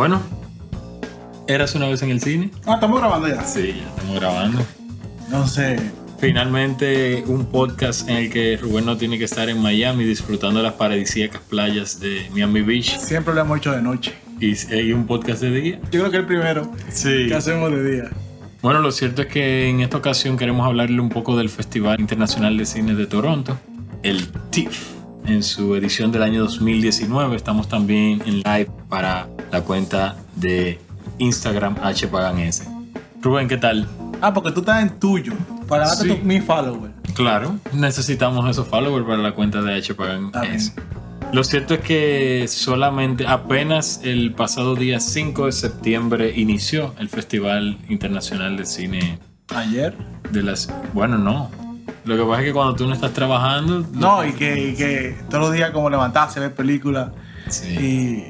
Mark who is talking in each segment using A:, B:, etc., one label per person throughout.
A: Bueno, ¿eras una vez en el cine?
B: Ah, estamos grabando ya.
A: Sí, ya estamos grabando.
B: No sé.
A: Finalmente un podcast en el que Rubén no tiene que estar en Miami disfrutando las paradisíacas playas de Miami Beach
B: Siempre lo hemos hecho de noche.
A: y, y un podcast de día.
B: Yo creo que el primero
A: Sí.
B: que hacemos de día.
A: Bueno, lo cierto es que en esta ocasión queremos hablarle un poco del Festival Internacional de Cine de Toronto, el TIFF, en su edición del año 2019. Estamos también en live para la cuenta de Instagram HPaganS. Rubén, ¿qué tal?
B: Ah, porque tú estás en tuyo. Para darte
A: Sí.
B: tu- mi follower.
A: Claro, necesitamos esos followers para la cuenta de HPaganS. Lo cierto es que solamente apenas el pasado día 5 de septiembre inició el Festival Internacional de Cine
B: Ayer.
A: de las... Bueno, no. Lo que pasa es que cuando tú no estás trabajando...
B: No, y que, y que todos los días como levantarse, ver películas.
A: Sí.
B: Y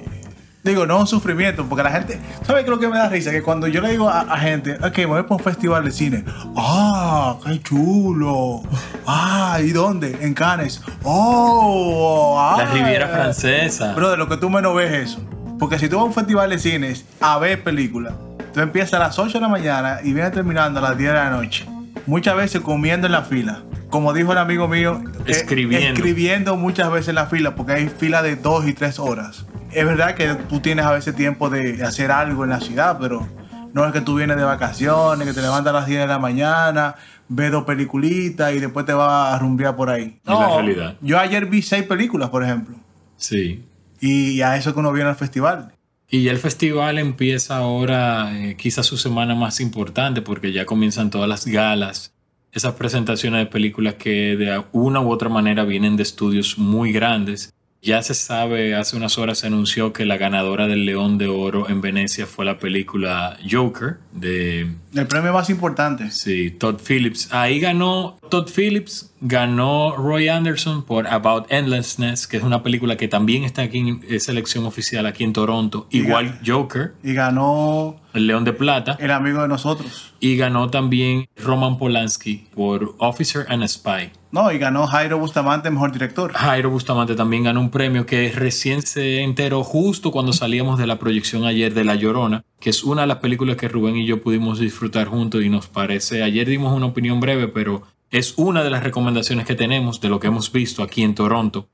B: digo, no es un sufrimiento, porque la gente, ¿sabes qué es lo que me da risa? Que cuando yo le digo a, a gente, ok, me voy para un festival de cine, ah, qué chulo, ah, ¿y dónde? En Cannes, oh, ah.
A: La Riviera Francesa.
B: Bro, de lo que tú menos ves eso. Porque si tú vas a un festival de cines a ver películas, tú empiezas a las 8 de la mañana y vienes terminando a las 10 de la noche. Muchas veces comiendo en la fila. Como dijo el amigo mío, eh,
A: Escribiendo.
B: escribiendo muchas veces en la fila, porque hay fila de 2 y 3 horas. Es verdad que tú tienes a veces tiempo de hacer algo en la ciudad, pero no es que tú vienes de vacaciones, que te levantas a las 10 de la mañana, ves dos peliculitas y después te vas a rumbear por ahí.
A: Es la realidad.
B: Yo ayer vi 6 películas, por ejemplo.
A: Sí.
B: Y a eso que uno viene al festival.
A: Y ya el festival empieza ahora eh, quizás su semana más importante porque ya comienzan todas las galas, esas presentaciones de películas que de una u otra manera vienen de estudios muy grandes. Ya se sabe, hace unas horas se anunció que la ganadora del León de Oro en Venecia fue la película Joker de
B: El premio más importante.
A: Sí, Todd Phillips. Ahí ganó Todd Phillips, ganó Roy Anderson por About Endlessness, que es una película que también está aquí en selección oficial aquí en Toronto. Igual Joker,
B: Y ganó
A: El León de Plata.
B: el amigo de nosotros.
A: Y ganó también Roman Polanski por Officer and Spy.
B: No, y ganó Jairo Bustamante, mejor director.
A: Jairo Bustamante también ganó un premio que recién se enteró justo cuando salíamos de la proyección ayer de La Llorona, que es una de las películas que Rubén y yo pudimos disfrutar juntos y nos parece, ayer dimos una opinión breve, pero es una de las recomendaciones que tenemos de lo que hemos visto aquí en Toronto.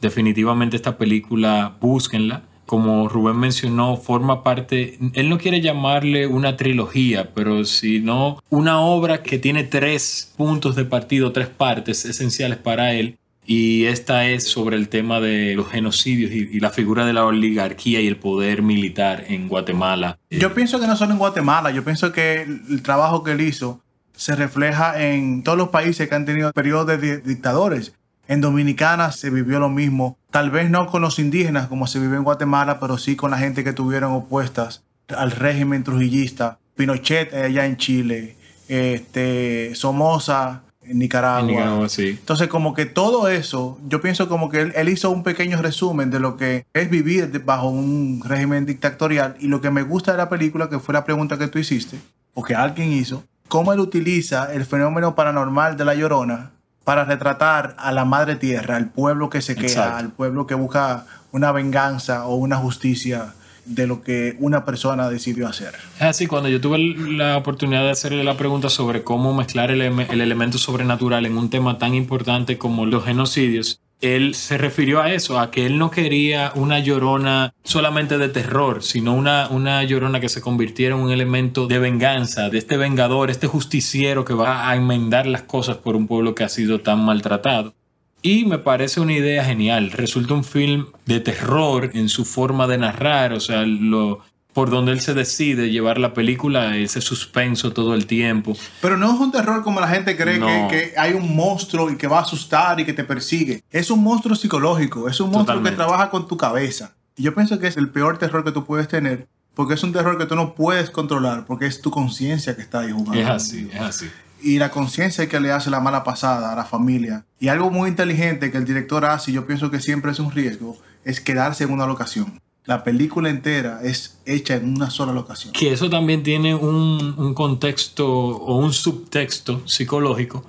A: Definitivamente esta película, búsquenla. Como Rubén mencionó, forma parte, él no quiere llamarle una trilogía, pero sino una obra que tiene tres puntos de partido, tres partes esenciales para él. Y esta es sobre el tema de los genocidios y, y la figura de la oligarquía y el poder militar en Guatemala.
B: Yo pienso que no solo en Guatemala, yo pienso que el, trabajo que él hizo se refleja en todos los países que han tenido periodos de di- dictadores. En Dominicana se vivió lo mismo, tal vez no con los indígenas como se vivió en Guatemala, pero sí con la gente que tuvieron opuestas al régimen trujillista. Pinochet allá en Chile, este, Somoza en Nicaragua.
A: En Nicaragua, sí.
B: Entonces, como que todo eso, yo pienso como que él, él hizo un pequeño resumen de lo que es vivir bajo un régimen dictatorial. Y lo que me gusta de la película, que fue la pregunta que tú hiciste, o que alguien hizo, cómo él utiliza el fenómeno paranormal de la llorona para retratar a la madre tierra, al pueblo que se queda,
A: Exacto.
B: al pueblo que busca una venganza o una justicia de lo que una persona decidió hacer.
A: Es así, cuando yo tuve la oportunidad de hacerle la pregunta sobre cómo mezclar el elemento sobrenatural en un tema tan importante como los genocidios, él se refirió a eso, a que él no quería una llorona solamente de terror, sino una, una llorona que se convirtiera en un elemento de venganza, de este vengador, este justiciero que va a enmendar las cosas por un pueblo que ha sido tan maltratado. Y me parece una idea genial. Resulta un film de terror en su forma de narrar, o sea, lo, por donde él se decide llevar la película, ese suspenso todo el tiempo.
B: Pero no es un terror como la gente cree
A: No.
B: que, que hay un monstruo y que va a asustar y que te persigue. Es un monstruo psicológico, es un monstruo
A: Totalmente.
B: que trabaja con tu cabeza. Y yo pienso que es el peor terror que tú puedes tener, porque es un terror que tú no puedes controlar, porque es tu conciencia que está ahí jugando.
A: Es así, es así.
B: Y la conciencia que le hace la mala pasada a la familia. Y algo muy inteligente que el director hace, y yo pienso que siempre es un riesgo, es quedarse en una locación. La película entera es hecha en una sola locación.
A: Que eso también tiene un, un contexto o un subtexto psicológico,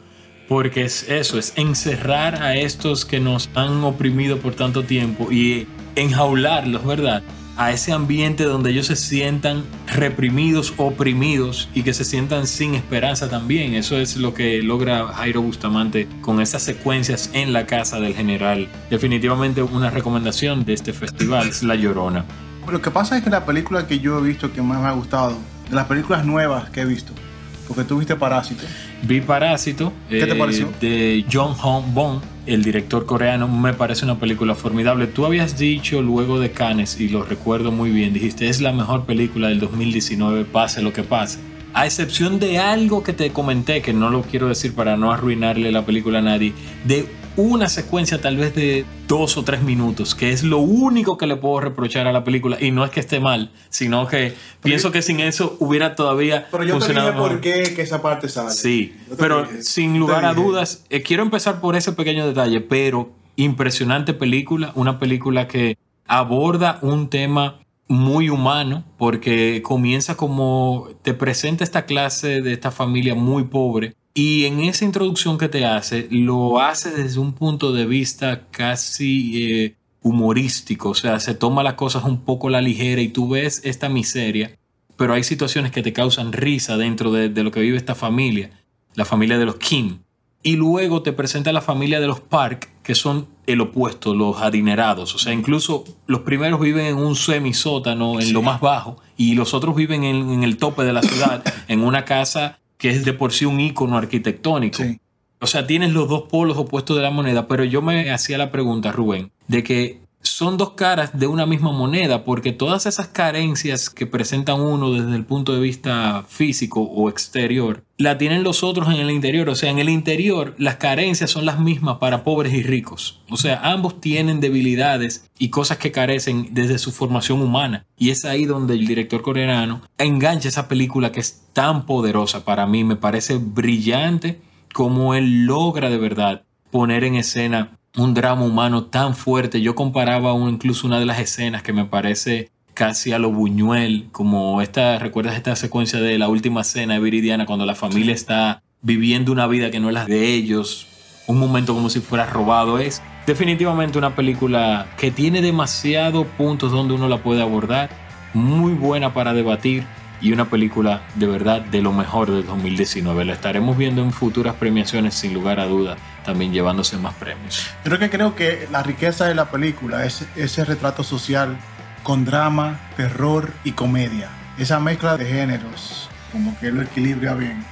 A: porque es eso, es encerrar a estos que nos han oprimido por tanto tiempo y enjaularlos, ¿verdad? A ese ambiente donde ellos se sientan reprimidos, oprimidos y que se sientan sin esperanza también. Eso es lo que logra Jairo Bustamante con esas secuencias en la casa del general. Definitivamente una recomendación de este festival es La Llorona.
B: Lo que pasa es que la película que yo he visto que más me ha gustado, de las películas nuevas que he visto, porque tú viste Parásito.
A: Vi Parásito.
B: ¿Qué te
A: eh,
B: pareció?
A: De John Hong Bong, el director coreano. Me parece una película formidable. Tú habías dicho luego de Cannes, y lo recuerdo muy bien, dijiste, es la mejor película del 2019, pase lo que pase. A excepción de algo que te comenté, que no lo quiero decir para no arruinarle la película a nadie, de una secuencia tal vez de dos o tres minutos, que es lo único que le puedo reprochar a la película. Y no es que esté mal, sino que pienso que sin eso hubiera todavía
B: Pero yo te
A: funcionado
B: dije por qué que esa parte sale.
A: Sí, pero
B: dije,
A: sin lugar a dudas, eh, quiero empezar por ese pequeño detalle, pero impresionante película, una película que aborda un tema muy humano, porque comienza como te presenta esta clase de esta familia muy pobre y en esa introducción que te hace, lo hace desde un punto de vista casi eh, humorístico, o sea, se toma las cosas un poco a la ligera y tú ves esta miseria, pero hay situaciones que te causan risa dentro de, de lo que vive esta familia, la familia de los Kim. Y luego te presenta la familia de los Park, que son el opuesto, los adinerados. O sea, incluso los primeros viven en un semisótano, en lo más bajo, y los otros viven en, en el tope de la ciudad, en una casa que es de por sí un ícono arquitectónico.
B: Sí.
A: O sea, tienes los dos polos opuestos de la moneda, pero yo me hacía la pregunta, Rubén, de que son dos caras de una misma moneda, porque todas esas carencias que presentan uno desde el punto de vista físico o exterior, la tienen los otros en el interior. O sea, en el interior las carencias son las mismas para pobres y ricos. O sea, ambos tienen debilidades y cosas que carecen desde su formación humana. Y es ahí donde el director coreano engancha esa película que es tan poderosa para mí. Me parece brillante como él logra de verdad poner en escena un drama humano tan fuerte. Yo comparaba un- incluso una de las escenas que me parece casi a lo Buñuel, como esta, ¿recuerdas esta secuencia de la última cena de Viridiana cuando la familia está viviendo una vida que no es la de ellos? Un momento como si fuera robado. Es definitivamente una película que tiene demasiados puntos donde uno la puede abordar, muy buena para debatir y una película de verdad de lo mejor del 2019. La estaremos viendo en futuras premiaciones sin lugar a duda, también llevándose más premios.
B: Yo creo que creo que la riqueza de la película es ese retrato social con drama, terror y comedia. Esa mezcla de géneros, como que lo equilibra bien.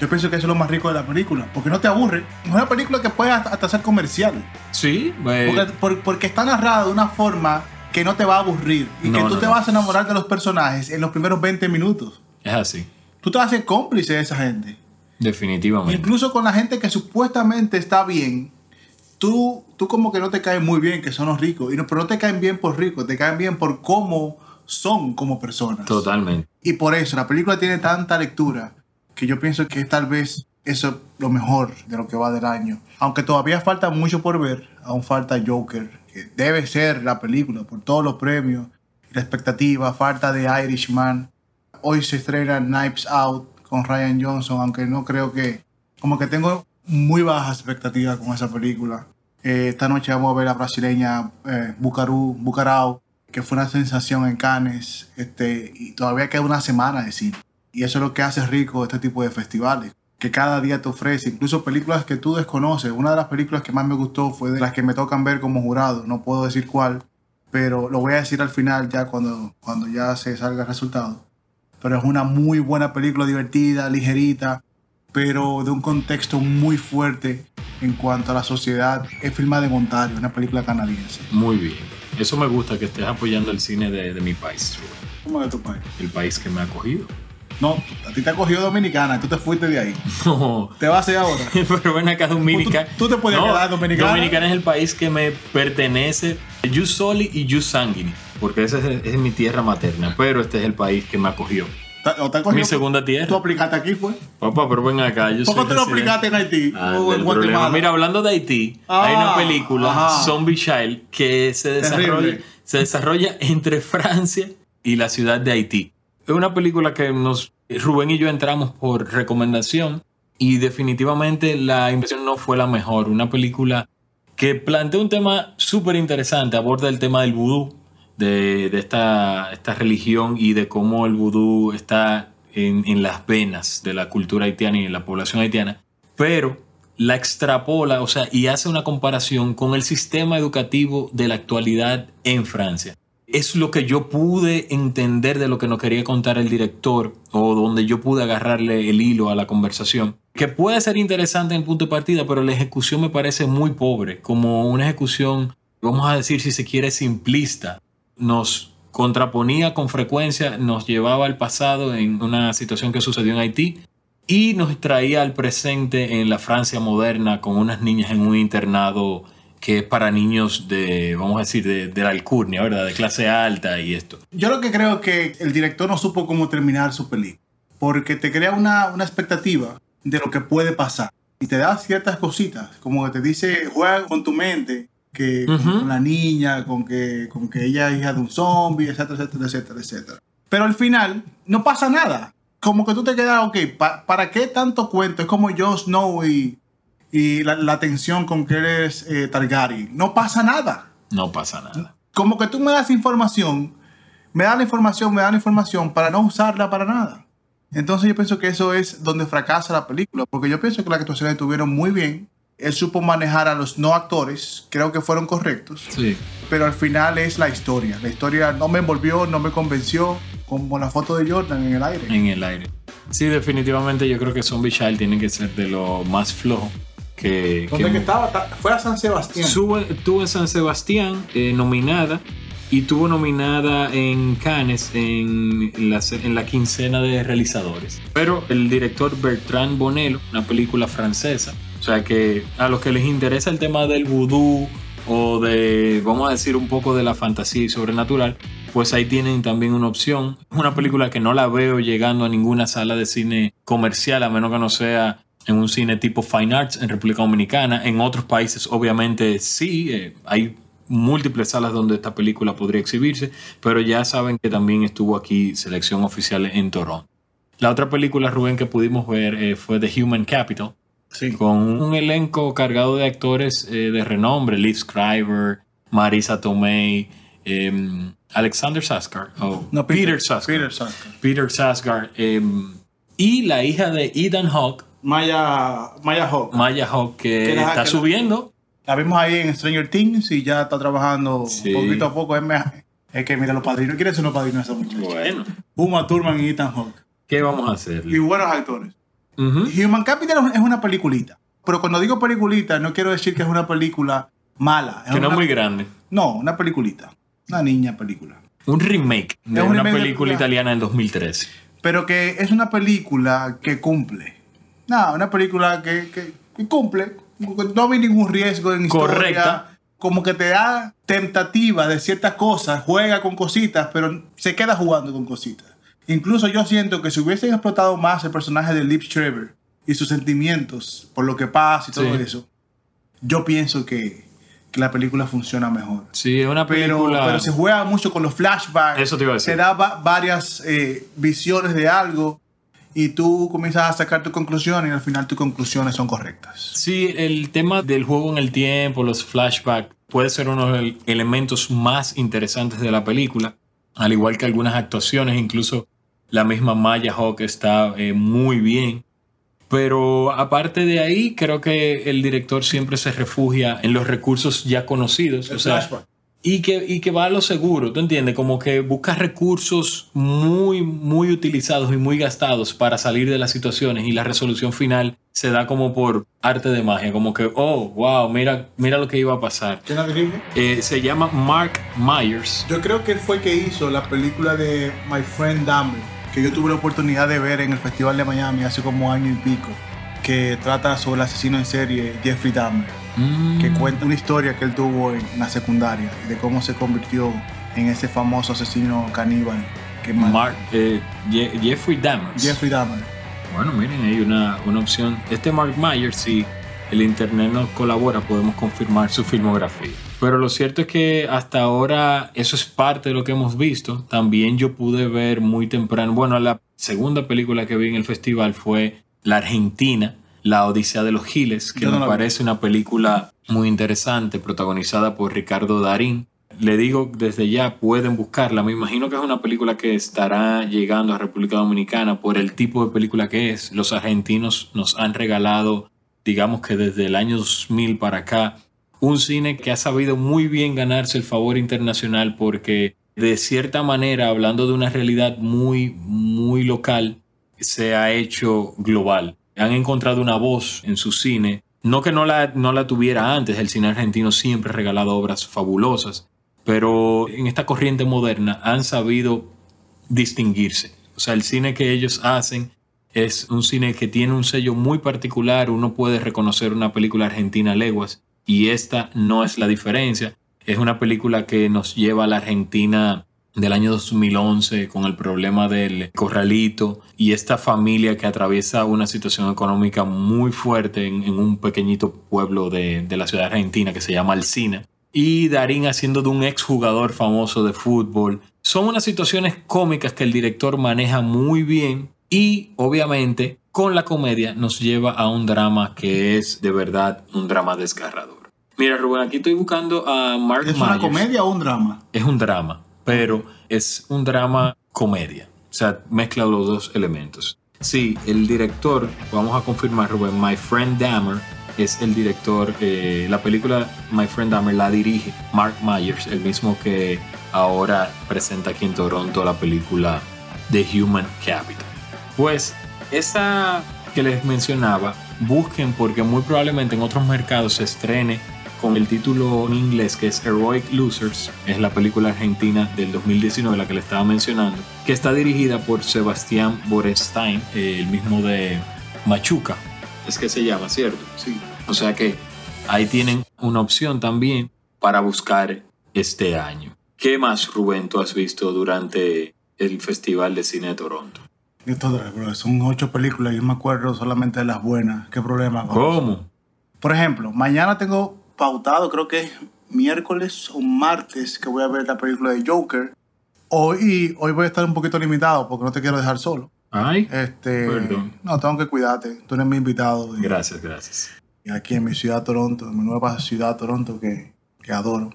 B: Yo pienso que eso es lo más rico de la película, porque no te aburre. Es una película que puede hasta, ser comercial,
A: Sí, eh,
B: porque, por- porque está narrada de una forma que no te va a aburrir y
A: No,
B: que tú
A: no,
B: te
A: no.
B: vas a enamorar de los personajes en los primeros 20 minutos.
A: es así,
B: Tú te vas a ser cómplice de esa gente.
A: Definitivamente.
B: Incluso con la gente que supuestamente está bien, tú, tú como que no te caes muy bien, que son los ricos. Y no, pero no te caen bien por ricos, te caen bien por cómo son como personas.
A: Totalmente.
B: Y por eso la película tiene tanta lectura que yo pienso que tal vez eso es lo mejor de lo que va del año. Aunque todavía falta mucho por ver, aún falta Joker, que debe ser la película por todos los premios la expectativa, falta de Irishman. Hoy se estrena Knives Out con Ryan Johnson, aunque no creo que... Como que tengo muy bajas expectativas con esa película. Eh, esta noche vamos a ver a la brasileña eh, Bucaru, Bucarao, que fue una sensación en Cannes, este, y todavía queda una semana de cine. Y eso es lo que hace rico este tipo de festivales, que cada día te ofrece, incluso películas que tú desconoces. Una de las películas que más me gustó fue de las que me tocan ver como jurado, no puedo decir cuál, pero lo voy a decir al final ya cuando, cuando ya se salga el resultado. Pero es una muy buena película, divertida, ligerita, pero de un contexto muy fuerte en cuanto a la sociedad. Es filmada en Ontario, una película canadiense.
A: Muy bien. Eso me gusta que estés apoyando el cine de, de mi país.
B: ¿Cómo es tu país?
A: el país que me ha acogido.
B: No, a ti te ha cogido Dominicana tú te fuiste de ahí.
A: No,
B: Te vas a ir ahora.
A: pero ven acá, Dominica.
B: Tú- tú te podías quedar Dominicana.
A: Dominicana es el país que me pertenece, Jus Soli y Jus Sanguini, porque esa es, es mi tierra materna, pero este es el país que me acogió.
B: ¿O te?
A: Mi segunda tierra.
B: Tú aplicaste aquí, fue.
A: Papá, pero ven acá, yo
B: ¿Por qué tú lo aplicaste en Haití
A: Ah,
B: o en Guatemala?
A: Mira, hablando de Haití,
B: Ah,
A: hay una película,
B: ajá.
A: Zombie Child, que se desarrolla, se desarrolla entre Francia y la ciudad de Haití. Es una película que nos Rubén y yo entramos por recomendación y definitivamente la inversión no fue la mejor. Una película que plantea un tema súper interesante, aborda el tema del vudú, de, esta, esta religión y de cómo el vudú está en, en las venas de la cultura haitiana y en la población haitiana, pero la extrapola, o sea, y hace una comparación con el sistema educativo de la actualidad en Francia. Es lo que yo pude entender de lo que nos quería contar el director o donde yo pude agarrarle el hilo a la conversación. Que puede ser interesante en punto de partida, pero la ejecución me parece muy pobre, como una ejecución, vamos a decir si se quiere, simplista. Nos contraponía con frecuencia, nos llevaba al pasado en una situación que sucedió en Haití y nos traía al presente en la Francia moderna con unas niñas en un internado que es para niños de, vamos a decir, de, de la alcurnia, ¿verdad? De clase alta y esto.
B: Yo lo que creo que el director no supo cómo terminar su película, porque te crea una, una expectativa de lo que puede pasar y te da ciertas cositas, como que te dice, juega con tu mente, que con- la niña, con que, con que ella es hija de un zombie, etcétera, etcétera, etcétera, etcétera. Pero al final no pasa nada. Como que tú te quedas, ok, pa- ¿para qué tanto cuento? Es como Jon Snow y, y la, la tensión con que eres eh, Targaryen. No pasa nada.
A: No pasa nada.
B: Como que tú me das información, me das la información, me das la información para no usarla para nada. Entonces yo pienso que eso es donde fracasa la película, porque yo pienso que las actuaciones estuvieron muy bien. Él supo manejar a los no actores, creo que fueron correctos,
A: Sí.
B: pero al final es la historia. La historia no me envolvió, no me convenció, como la foto de Jordan en el aire.
A: en el aire. Sí, definitivamente yo creo que Zombie Child tiene que ser de lo más flojo que...
B: ¿Dónde
A: que
B: que estaba? Ta- Fue a San Sebastián.
A: Sube- tuvo en San Sebastián eh, nominada y tuvo nominada en Cannes en la, en la quincena de realizadores. Pero el director Bertrand Bonello, una película francesa, o sea que a los que les interesa el tema del vudú o de, vamos a decir, un poco de la fantasía y sobrenatural, pues ahí tienen también una opción. Es una película que no la veo llegando a ninguna sala de cine comercial, a menos que no sea en un cine tipo Fine Arts en República Dominicana. En otros países, obviamente, sí, eh, hay múltiples salas donde esta película podría exhibirse, pero ya saben que también estuvo aquí selección oficial en Toronto. La otra película, Rubén, que pudimos ver eh, fue The Human Capital,
B: Sí.
A: con un elenco cargado de actores eh, de renombre, Liv Schreiber, Marisa Tomei, em, Alexander Saskar, o
B: No,
A: Peter, Saskar,
B: Peter Saskar.
A: Peter Saskar, em, y la hija de Ethan Hawke,
B: Maya, Maya Hawk.
A: Maya Hawke, que está
B: que
A: subiendo.
B: La vimos ahí en Stranger Things y ya está trabajando
A: Sí.
B: poquito a poco. Es, es que mira los padrinos. ¿Quiénes son los padrinos de esa muchacha?
A: Bueno,
B: Uma Thurman y Ethan Hawke.
A: ¿qué vamos a hacer?
B: Y buenos actores. Human Capital es una peliculita. Pero cuando digo peliculita, no quiero decir que es una película mala.
A: Que no es muy grande.
B: No, una peliculita. Una niña película.
A: Un remake de
B: un
A: una
B: remake
A: película italiana del 2013.
B: Pero que es una película que cumple. No, una película que, que- que cumple. No vi ningún riesgo en historia.
A: Correcta.
B: Como que te da tentativa de ciertas cosas, juega con cositas, pero se queda jugando con cositas. Incluso yo siento que si hubiesen explotado más el personaje de Liv Schreiber y sus sentimientos por lo que pasa y todo
A: Sí.
B: eso, yo pienso que, que la película funciona mejor.
A: Sí, es una
B: Pero,
A: película.
B: pero se juega mucho con los flashbacks.
A: Eso te iba a decir.
B: Se da va- varias eh, visiones de algo y tú comienzas a sacar tu conclusión y al final tus conclusiones son correctas.
A: Sí, el tema del juego en el tiempo, los flashbacks, puede ser uno de los elementos más interesantes de la película, al igual que algunas actuaciones, incluso la misma Maya Hawk está eh, muy bien. Pero aparte de ahí, creo que el director siempre se refugia en los recursos ya conocidos.
B: Flashback.
A: Y que, y que va a lo seguro, ¿tú entiendes? Como que busca recursos muy, muy utilizados y muy gastados para salir de las situaciones y la resolución final se da como por arte de magia, como que, oh, wow, mira, mira lo que iba a pasar.
B: ¿Quién la dirige?
A: Eh, se llama Mark Myers.
B: Yo creo que él fue el que hizo la película de My Friend Dahmer, que yo tuve la oportunidad de ver en el Festival de Miami hace como año y pico, que trata sobre el asesino en serie Jeffrey Dahmer.
A: Mm,
B: que cuenta una historia que él tuvo en la secundaria de cómo se convirtió en ese famoso asesino caníbal que ma-
A: Mark, eh, Je- Jeffrey Dahmer.
B: Jeffrey Dahmer.
A: Bueno, miren, hay una, una opción. Este Mark Myers, si el internet nos colabora, podemos confirmar su filmografía. Pero lo cierto es que hasta ahora eso es parte de lo que hemos visto. También yo pude ver muy temprano, bueno, la segunda película que vi en el festival fue La Argentina, La Odisea de los Giles, que
B: no
A: me parece una película muy interesante, protagonizada por Ricardo Darín Le digo desde ya, pueden buscarla. Me imagino que es una película que estará llegando a República Dominicana por el tipo de película que es. Los argentinos nos han regalado, digamos que desde el año 2000 para acá, un cine que ha sabido muy bien ganarse el favor internacional porque de cierta manera, hablando de una realidad muy, muy local, se ha hecho global. Han encontrado una voz en su cine no que no la, no la tuviera antes, el cine argentino siempre ha regalado obras fabulosas, pero en esta corriente moderna han sabido distinguirse. O sea, el cine que ellos hacen es un cine que tiene un sello muy particular, uno puede reconocer una película argentina leguas y esta no es la diferencia. Es una película que nos lleva a la Argentina del año 2011 con el problema del corralito y esta familia que atraviesa una situación económica muy fuerte en, un pequeñito pueblo de, la ciudad argentina que se llama Alcina. Y Darín haciendo de un exjugador famoso de fútbol. Son unas situaciones cómicas que el director maneja muy bien y obviamente con la comedia nos lleva a un drama que es de verdad un drama desgarrador. Mira Rubén, aquí estoy buscando a Mark
B: ¿Es una comedia o un drama?
A: Es un drama pero es un drama comedia. O sea, mezcla los dos elementos. Sí, el director, vamos a confirmar, Rubén, My Friend Dahmer es el director. Eh, la película My Friend Dahmer la dirige Mark Myers, el mismo que ahora presenta aquí en Toronto la película The Human Capital. Pues esa que les mencionaba, busquen porque muy probablemente en otros mercados se estrene con el título en inglés que es Heroic Losers, es la película argentina del 2019, la que le estaba mencionando, que está dirigida por Sebastián Borenstein, el mismo de Machuca, es que se llama, ¿cierto? Sí. O sea que ahí tienen una opción también para buscar este año. ¿Qué más, Rubén, tú has visto durante el Festival de Cine de Toronto?
B: Son ocho películas, yo me acuerdo solamente de las buenas. ¿Qué problema?
A: ¿Cómo?
B: Por ejemplo, mañana tengo pautado, creo que es miércoles o martes, que voy a ver la película de Joker. Hoy, hoy voy a estar un poquito limitado porque no te quiero dejar solo.
A: Ay,
B: este, perdón. No, tengo que cuidarte. Tú eres mi invitado.
A: gracias, gracias.
B: Y aquí en mi ciudad, Toronto, en mi nueva ciudad, Toronto, que, que adoro.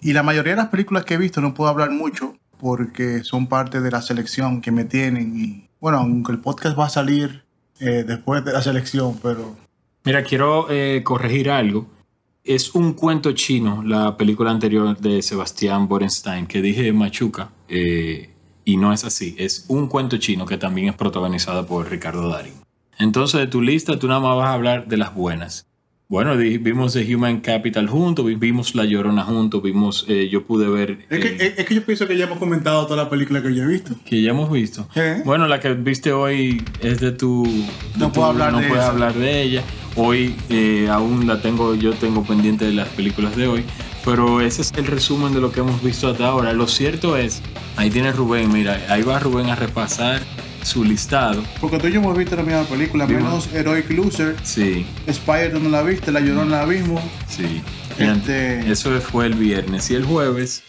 B: Y la mayoría de las películas que he visto no puedo hablar mucho porque son parte de la selección que me tienen. Y bueno, aunque el podcast va a salir eh, después de la selección, pero...
A: Mira, quiero eh, corregir algo es un cuento chino, la película anterior de Sebastián Borenstein, que dije Machuca, eh, y no es así. Es un cuento chino que también es protagonizado por Ricardo Darín. Entonces, de tu lista, tú nada más vas a hablar de las buenas. Bueno, vimos The Human Capital juntos, vimos La Llorona juntos, vimos, eh, yo pude ver...
B: Es, que, eh, es, que, yo pienso que ya hemos comentado toda la película que yo he visto.
A: Que ya hemos visto. Bueno, la que viste hoy es de tu...
B: no puedo hablar
A: no puedes hablar de ella. Hoy eh, aún la tengo, yo tengo pendiente de las películas de hoy. Pero ese es el resumen de lo que hemos visto hasta ahora. Lo cierto es, ahí tiene Rubén, mira, ahí va Rubén a repasar su listado.
B: Porque tú y yo hemos visto la misma película, menos Heroic Loser.
A: Sí.
B: Spider no la viste, La Llorona la mismo.
A: Sí. Este... Eso fue el viernes. Y el jueves,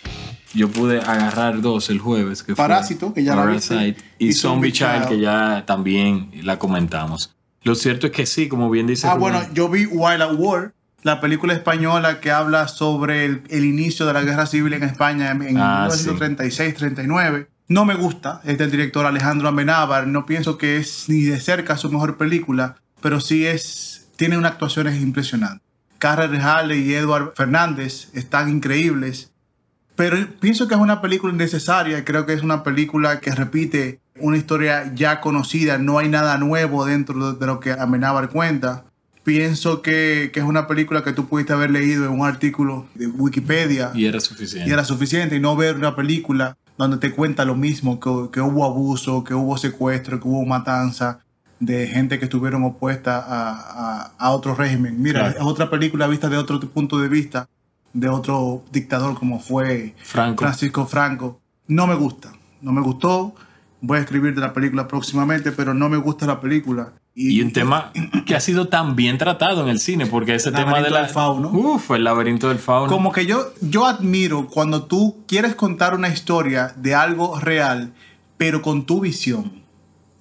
A: yo pude agarrar dos el jueves. Que
B: Parásito, que ya la viste.
A: Y, Zombie Child, que ya también la comentamos. Lo cierto es que sí, como bien dice.
B: Ah, bueno, yo vi Wild at War, la película española que habla sobre el, inicio de la guerra civil en España en, 1936-39. Ah, no me gusta, es del director Alejandro Amenábar. No pienso que es ni de cerca su mejor película, pero sí es. Tiene unas actuaciones impresionantes. Carrer Hale y Edward Fernández están increíbles. Pero pienso que es una película innecesaria creo que es una película que repite una historia ya conocida, no hay nada nuevo dentro de lo que Amenábar cuenta. Pienso que, es una película que tú pudiste haber leído en un artículo de Wikipedia.
A: Y era suficiente.
B: Y era suficiente, y no ver una película donde te cuenta lo mismo, que, hubo abuso, que hubo secuestro, que hubo matanza de gente que estuvieron opuesta a, otro régimen. Mira, es otra película vista de otro punto de vista, de otro dictador como fue Francisco Franco. No me gusta, no me gustó voy a escribir de la película próximamente, pero no me gusta la película.
A: Y, un tema que ha sido tan bien tratado en el cine, porque ese tema de la,
B: del fauno.
A: Uf, el laberinto del fauno.
B: Como que yo, yo admiro cuando tú quieres contar una historia de algo real, pero con tu visión.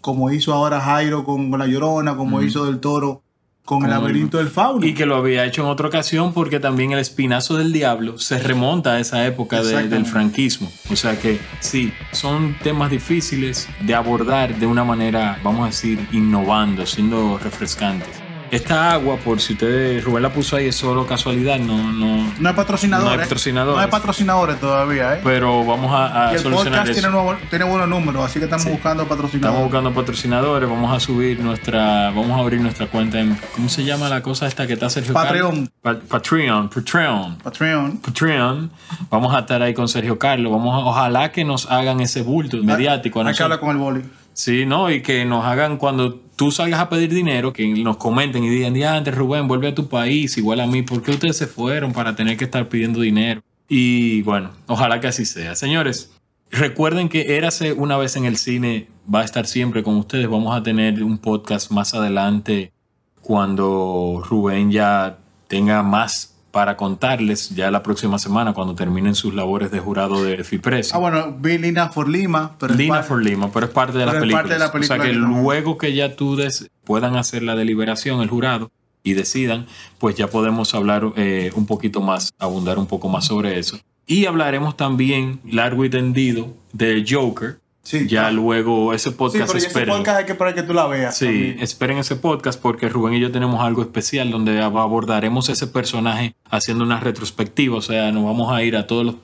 B: Como hizo ahora Jairo con La Llorona, como hizo Del Toro con el laberinto del fauno.
A: Y que lo había hecho en otra ocasión porque también el espinazo del diablo se remonta a esa época de- del franquismo. O sea que sí, son temas difíciles de abordar de una manera, vamos a decir, innovando, siendo refrescantes. Esta agua, por si ustedes, Rubén la puso ahí, es solo casualidad, no, no,
B: no hay patrocinadores.
A: No hay patrocinadores.
B: No hay patrocinadores todavía, ¿eh?
A: pero vamos a, a
B: y el
A: solucionar
B: podcast
A: eso.
B: tiene, nuevo- tiene buenos números, así que estamos
A: Sí.
B: buscando patrocinadores.
A: Estamos buscando patrocinadores, vamos a subir nuestra, vamos a abrir nuestra cuenta en, ¿cómo se llama la cosa esta que está Sergio
B: Patreon.
A: Carlos? Pa- Patreon, Patreon.
B: Patreon.
A: Patreon. Vamos a estar ahí con Sergio Carlos. Vamos a- ojalá que nos hagan ese bulto mediático. a
B: Hay que hablar con el boli.
A: Sí, no, y que nos hagan cuando tú salgas a pedir dinero, que nos comenten y digan, ya antes Rubén, vuelve a tu país, igual a mí, ¿por qué ustedes se fueron para tener que estar pidiendo dinero? Y bueno, ojalá que así sea. Señores, recuerden que Érase una vez en el cine va a estar siempre con ustedes. Vamos a tener un podcast más adelante cuando Rubén ya tenga más para contarles ya la próxima semana cuando terminen sus labores de jurado de FIPRES.
B: Ah, bueno, vi Lina for Lima, pero es
A: Lina
B: parte-
A: for Lima, pero es parte de,
B: Pero
A: las
B: es
A: películas.
B: parte de la
A: O
B: película
A: sea que luego que ya tú des- puedan hacer la deliberación, el jurado, y decidan, pues ya podemos hablar eh, un poquito más, abundar un poco más sobre eso. Y hablaremos también largo y tendido de Joker.
B: Sí,
A: ya
B: claro.
A: luego ese
B: Sí,
A: podcast
B: pero ya ese podcast hay que esperar que tú la veas.
A: Sí,
B: también.
A: esperen ese podcast porque Rubén y yo tenemos algo especial donde ab- abordaremos ese personaje haciendo una retrospectiva. O sea, nos vamos a ir a todos los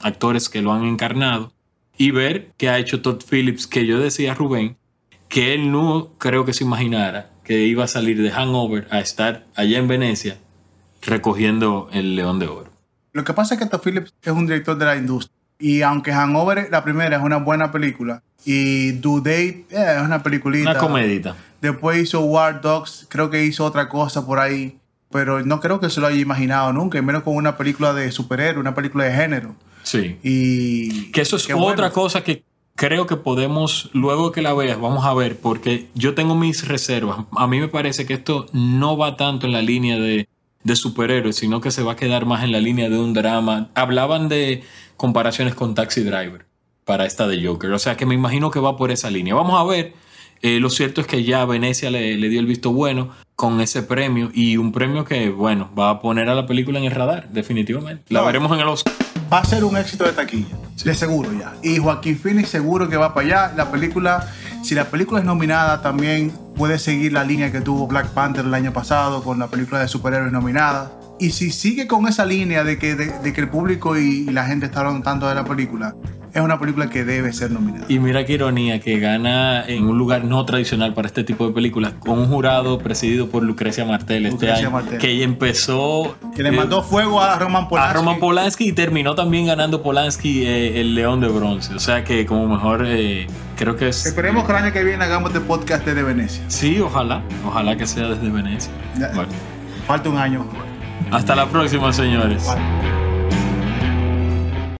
A: actores que lo han encarnado y ver qué ha hecho Todd Phillips, que yo decía a Rubén que él no creo que se imaginara que iba a salir de Hangover a estar allá en Venecia recogiendo el León de Oro.
B: Lo que pasa es que Todd Phillips es un director de la industria. Y aunque Hangover, la primera, es una buena película. Y Due Date eh, es una peliculita.
A: Una comedita.
B: Después hizo War Dogs. Creo que hizo otra cosa por ahí. Pero no creo que se lo haya imaginado nunca. Y menos con una película de superhéroe, una película de género.
A: Sí.
B: Y.
A: Que eso es otra
B: bueno.
A: cosa que creo que podemos, luego que la veas, vamos a ver, porque yo tengo mis reservas. A mí me parece que esto no va tanto en la línea de, de superhéroes, sino que se va a quedar más en la línea de un drama. Hablaban de comparaciones con Taxi Driver para esta de Joker, o sea que me imagino que va por esa línea. Vamos a ver. Eh, lo cierto es que ya Venecia le, le dio el visto bueno con ese premio y un premio que, bueno, va a poner a la película en el radar, definitivamente. La
B: No.
A: veremos en el Oscar.
B: Va a ser un éxito de taquilla. De seguro ya. Y Joaquín Phoenix seguro que va para allá. La película, si la película es nominada, también puede seguir la línea que tuvo Black Panther el año pasado con la película de superhéroes nominada. Y si sigue con esa línea de que, de, de que el público y, y la gente está hablando tanto de la película, es una película que debe ser nominada.
A: Y mira qué ironía que gana en un lugar no tradicional para este tipo de películas, con un jurado presidido por Lucrecia Martel este
B: Lucrecia
A: año,
B: Martel.
A: que ella empezó
B: Que le
A: eh,
B: mandó fuego a Roman Polanski.
A: a Roman Polanski y terminó también ganando Polanski eh, el León de Bronce. O sea que como mejor eh, creo que es...
B: Esperemos que el año que viene hagamos este podcast desde Venecia.
A: Sí, ojalá, ojalá que sea desde Venecia.
B: Ya.
A: Bueno,
B: Falta un año.
A: Hasta la próxima, señores.